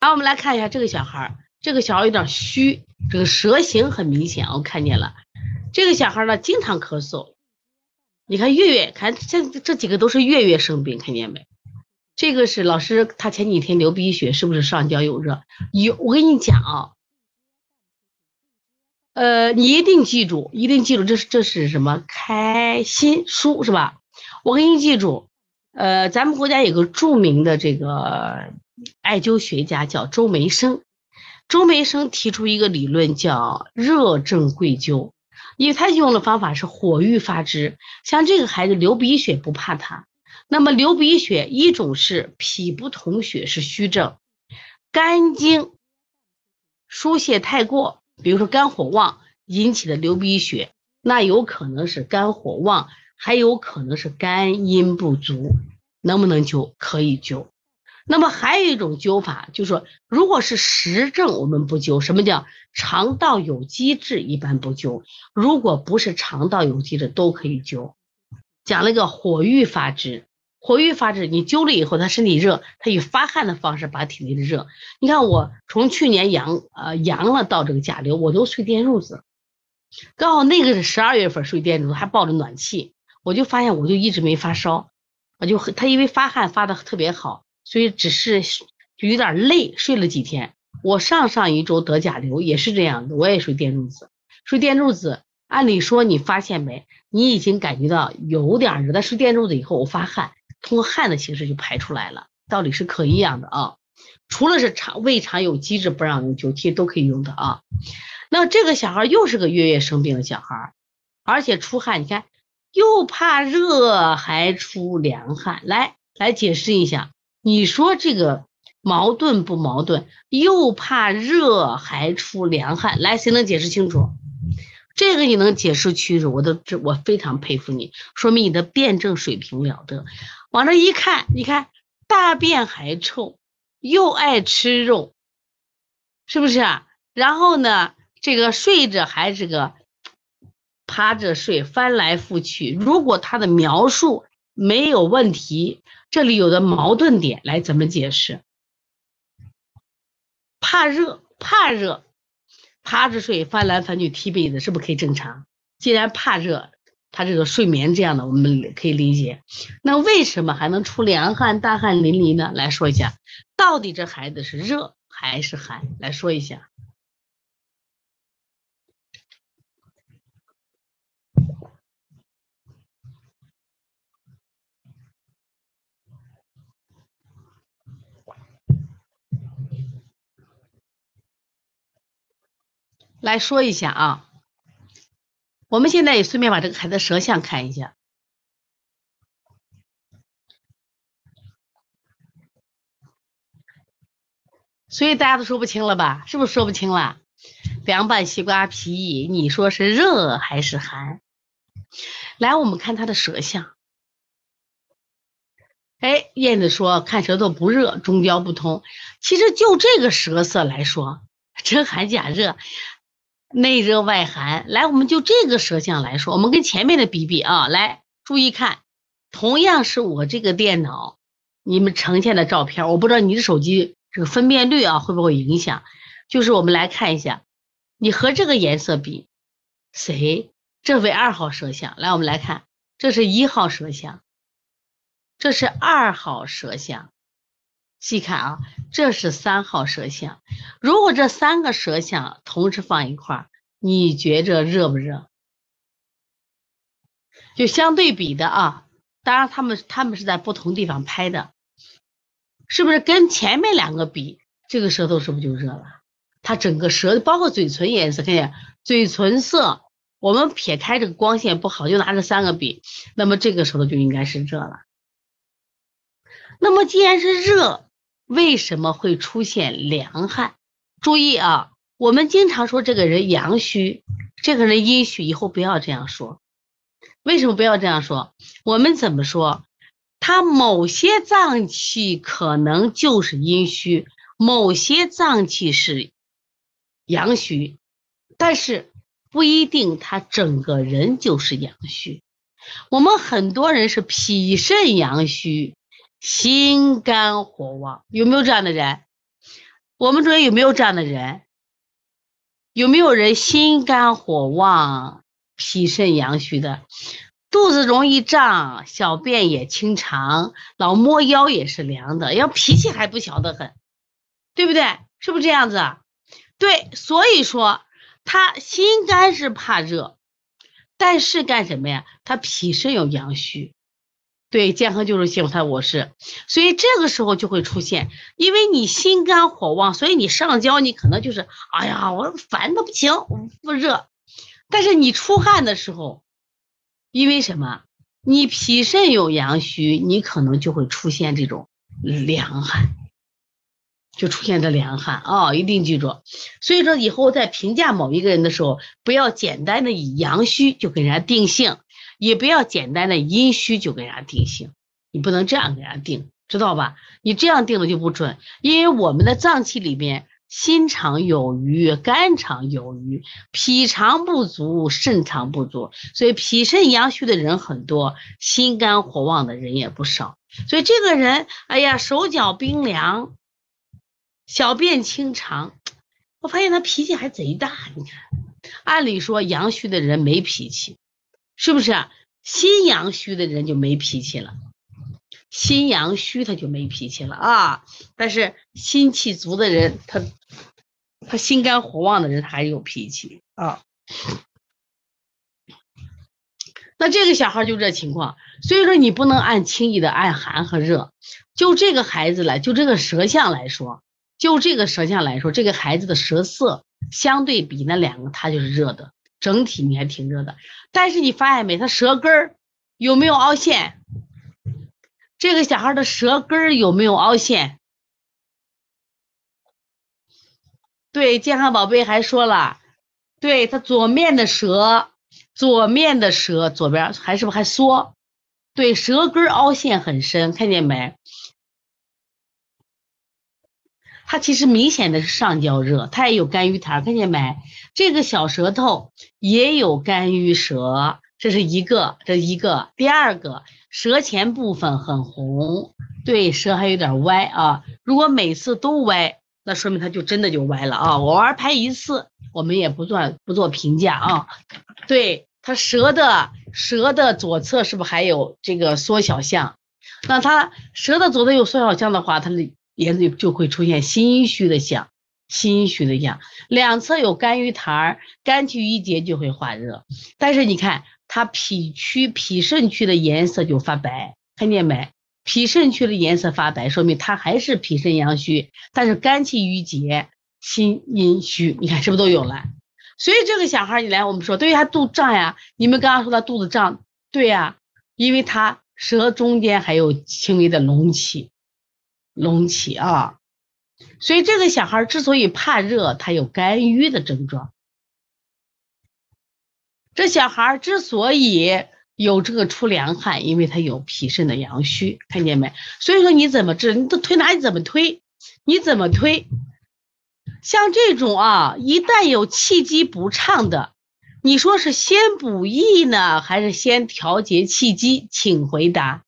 然后我们来看一下这个小孩儿，这个小孩有点虚，这个舌形很明显，我看见了。这个小孩呢，经常咳嗽。你看月月，看这这几个都是月月生病，看见没？这个是老师，他前几天流鼻血，是不是上焦有热？有，我跟你讲啊，呃，你一定记住，一定记住，这是这是什么？开心书是吧？我给你记住，呃，咱们国家有个著名的这个艾灸学家叫周梅生，周梅生提出一个理论叫热症贵灸。因为他用的方法是火郁发之，像这个孩子流鼻血不怕他，那么流鼻血一种是脾不统血是虚症，肝经疏泄太过，比如说肝火旺引起的流鼻血，那有可能是肝火旺，还有可能是肝阴不足，能不能灸？可以灸。那么还有一种灸法，就是说，如果是实症，我们不灸。什么叫肠道有积滞，一般不灸。如果不是肠道有积滞，都可以灸。讲了个火郁发之，火郁发之，你灸了以后，他身体热，他以发汗的方式把体内的热。你看我从去年阳呃阳了到这个甲流，我都睡电褥子，刚好那个是十二月份睡电褥子，还抱着暖气，我就发现我就一直没发烧，我就他因为发汗发的特别好。所以只是就有点累，睡了几天。我上上一周得甲流也是这样的，我也睡电褥子。睡电褥子，按理说你发现没？你已经感觉到有点热，但睡电褥子以后我发汗，通过汗的形式就排出来了，道理是可以一样的啊。除了是肠胃肠有机制不让用，灸贴都可以用的啊。那这个小孩又是个月月生病的小孩，而且出汗，你看又怕热还出凉汗，来来解释一下。你说这个矛盾不矛盾？又怕热还出凉汗，来，谁能解释清楚？这个你能解释清楚，我都这我非常佩服你，说明你的辩证水平了得。往这一看，你看大便还臭，又爱吃肉，是不是啊？然后呢，这个睡着还是个趴着睡，翻来覆去。如果他的描述没有问题。这里有的矛盾点来怎么解释？怕热，怕热，趴着睡，翻来翻去踢被子，是不是可以正常？既然怕热，他这个睡眠这样的，我们可以理解。那为什么还能出凉汗、大汗淋漓呢？来说一下，到底这孩子是热还是寒？来说一下。来说一下啊，我们现在也顺便把这个孩子舌象看一下，所以大家都说不清了吧？是不是说不清了？凉拌西瓜皮，你说是热还是寒？来，我们看他的舌象。哎，燕子说看舌头不热，中焦不通。其实就这个舌色来说，真寒假热。内热外寒，来，我们就这个舌象来说，我们跟前面的比比啊，来，注意看，同样是我这个电脑，你们呈现的照片，我不知道你的手机这个分辨率啊会不会影响？就是我们来看一下，你和这个颜色比，谁？这为二号舌象，来，我们来看，这是一号舌象，这是二号舌象。细看啊，这是三号舌象。如果这三个舌象同时放一块儿，你觉着热不热？就相对比的啊。当然，他们他们是在不同地方拍的，是不是跟前面两个比，这个舌头是不是就热了？它整个舌，包括嘴唇颜色，看见嘴唇色，我们撇开这个光线不好，就拿这三个比，那么这个舌头就应该是热了。那么既然是热，为什么会出现凉汗？注意啊，我们经常说这个人阳虚，这个人阴虚，以后不要这样说。为什么不要这样说？我们怎么说？他某些脏器可能就是阴虚，某些脏器是阳虚，但是不一定他整个人就是阳虚。我们很多人是脾肾阳虚。心肝火旺，有没有这样的人？我们中间有没有这样的人？有没有人心肝火旺、脾肾阳虚的？肚子容易胀，小便也清长，老摸腰也是凉的，要脾气还不小的很，对不对？是不是这样子？对，所以说他心肝是怕热，但是干什么呀？他脾肾有阳虚，对，健康就是幸福，他我是，所以这个时候就会出现，因为你心肝火旺，所以你上焦你可能就是，哎呀，我烦的不行，我不热，但是你出汗的时候。因为什么？你脾肾有阳虚，你可能就会出现这种凉汗，就出现这凉汗啊！一定记住。所以说以后在评价某一个人的时候，不要简单的以阳虚就给人家定性，也不要简单的阴虚就给人家定性，你不能这样给人家定，知道吧？你这样定的就不准，因为我们的脏器里面。心肠有余，肝肠有余，脾肠不足，肾肠不足，所以脾肾阳虚的人很多，心肝火旺的人也不少。所以这个人，哎呀，手脚冰凉，小便清长，我发现他脾气还贼大。你看，按理说阳虚的人没脾气，是不是？心阳虚的人就没脾气了。心阳虚，他就没脾气了啊。但是心气足的人，他他心肝火旺的人，他还有脾气啊。那这个小孩就这情况，所以说你不能按轻易的按寒和热。就这个孩子来，就这个舌象来说，就这个舌象来说，这个孩子的舌色相对比那两个，他就是热的，整体你还挺热的。但是你发现没，他舌根儿有没有凹陷？这个小孩的舌根儿有没有凹陷？对，健康宝贝还说了，对他左面的舌，左面的舌左边还是不还缩？对，舌根凹陷很深，看见没？他其实明显的是上焦热，他也有肝郁痰，看见没？这个小舌头也有肝郁舌，这是一个，这一个，第二个。舌前部分很红，对，舌还有点歪啊。如果每次都歪，那说明他就真的就歪了啊。偶尔拍一次，我们也不做不做评价啊。对他舌的舌的左侧是不是还有这个缩小项？那他舌的左侧有缩小项的话，它的颜色就会出现心虚的象，心虚的象。两侧有肝郁痰，肝气郁结就会化热。但是你看。它脾区、脾肾区的颜色就发白，看见没？脾肾区的颜色发白，说明它还是脾肾阳虚，但是肝气郁结，心阴虚，你看是不是都有了？所以这个小孩，你来我们说，对于他肚胀呀，你们刚刚说他肚子胀，对呀，因为他舌中间还有轻微的隆起，隆起啊，所以这个小孩之所以怕热，他有肝郁的症状。这小孩之所以有这个出凉汗，因为他有脾肾的阳虚，看见没？所以说你怎么治？你都推拿你怎么推？你怎么推？像这种啊，一旦有气机不畅的，你说是先补益呢，还是先调节气机？请回答。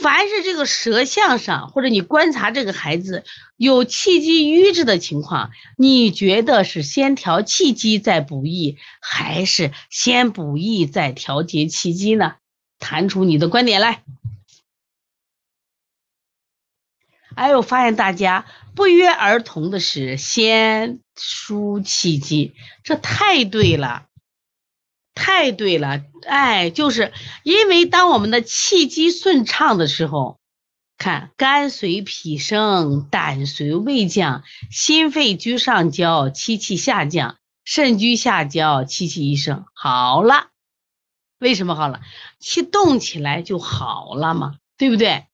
凡是这个舌象上，或者你观察这个孩子有气机瘀滞的情况，你觉得是先调气机再补益，还是先补益再调节气机呢？谈出你的观点来。哎，我发现大家不约而同的是先疏气机，这太对了。太对了，哎，就是因为当我们的气机顺畅的时候，看肝随脾升，胆随胃降，心肺居上焦，气气下降，肾居下焦，气气一升，好了。为什么好了？气动起来就好了嘛，对不对？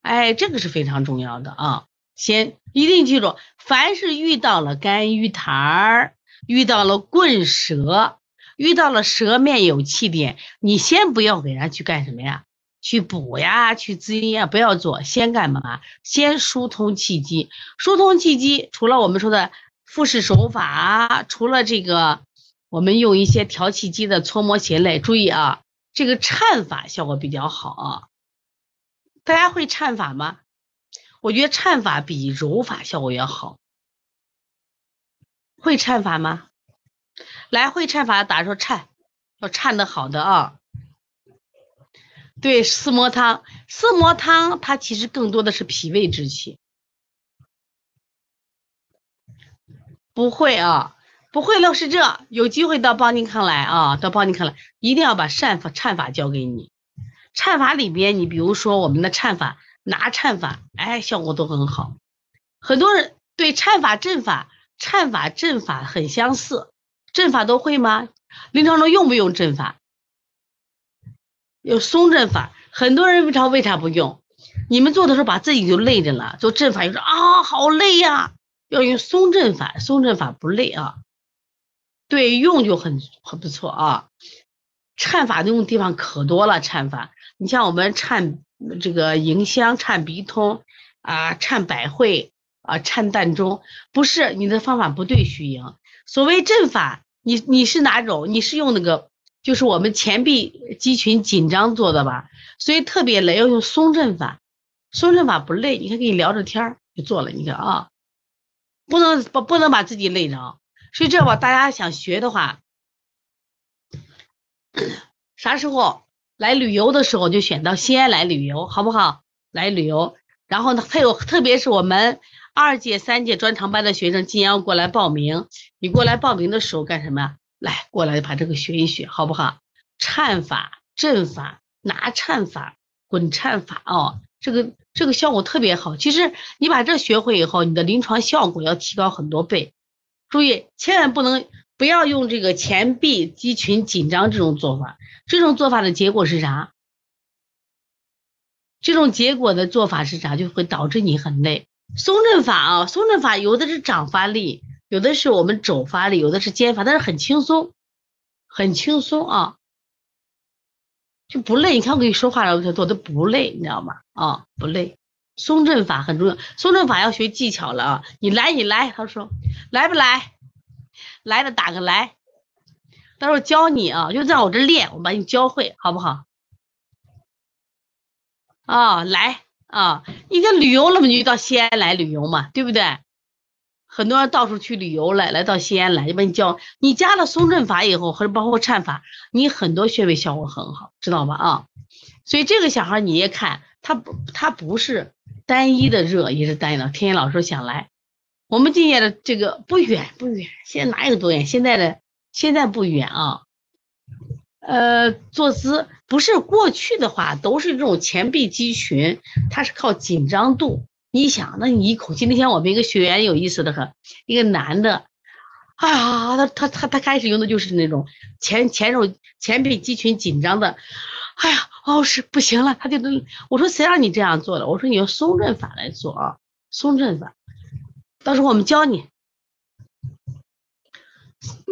哎，这个是非常重要的啊。先一定记住，凡是遇到了肝郁痰儿，遇到了棍舌。遇到了舌面有气点，你先不要给人家去干什么呀？去补呀，去滋阴呀，不要做。先干嘛？先疏通气机。疏通气机，除了我们说的复式手法，除了这个，我们用一些调气机的搓摩鞋类。注意啊，这个颤法效果比较好啊。大家会颤法吗？我觉得颤法比揉法效果要好。会颤法吗？来，会颤法打说颤，要颤的好的啊。对，四磨汤，四磨汤它其实更多的是脾胃之气。不会啊，不会了是这，有机会到邦尼康来啊，到邦尼康来，一定要把颤法颤法教给你。颤法里边，你比如说我们的颤法、拿颤法，哎，效果都很好。很多人对颤法、阵法。颤法、阵法很相似，阵法都会吗？临床中用不用阵法？有松阵法，很多人不知道为啥不用？你们做的时候把自己就累着了，做阵法又说啊好累呀，要用松阵法，松阵法不累啊。对，用就很很不错啊。颤法用的地方可多了，颤法，你像我们颤这个迎香、颤鼻通啊、颤百会。啊，颤膻中不是你的方法不对，徐莹。所谓阵法，你你是哪种？你是用那个，就是我们前臂肌群紧张做的吧？所以特别累，要用松阵法。松阵法不累，你看跟你聊着天儿就做了。你看啊，不能不不能把自己累着。所以这吧，大家想学的话，啥时候来旅游的时候就选到西安来旅游，好不好？来旅游，然后呢，还有特别是我们。二届、三届专长班的学生今年要过来报名，你过来报名的时候干什么呀？来，过来把这个学一学，好不好？颤法、阵法、拿颤法、滚颤法哦，这个这个效果特别好。其实你把这学会以后，你的临床效果要提高很多倍。注意，千万不能不要用这个前臂肌群紧张这种做法，这种做法的结果是啥？这种结果的做法是啥？就会导致你很累。松针法啊，松针法有的是掌发力，有的是我们肘发力，有的是肩发，但是很轻松，很轻松啊，就不累。你看我跟你说话的时候做的不累，你知道吗？啊，不累。松针法很重要，松针法要学技巧了啊。你来，你来，他说来不来？来的打个来，到时候教你啊，就在我这练，我把你教会，好不好？啊，来。啊，你这旅游了嘛，你就到西安来旅游嘛，对不对？很多人到处去旅游来，来到西安来，就把你教，你加了松针法以后，或者包括颤法，你很多穴位效果很好，知道吧？啊，所以这个小孩你也看，他不，他不是单一的热，也是单一的。天天老师想来，我们今年的这个不远不远，现在哪有多远？现在的现在不远啊。呃，坐姿不是过去的话，都是这种前臂肌群，它是靠紧张度。你想，那你一口气，那天我们一个学员有意思的很，一个男的，啊，他他他他开始用的就是那种前前手前臂肌群紧张的，哎呀，哦是不行了，他就能我说谁让你这样做的？我说你用松振法来做啊，松振法，到时候我们教你，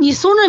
你松振。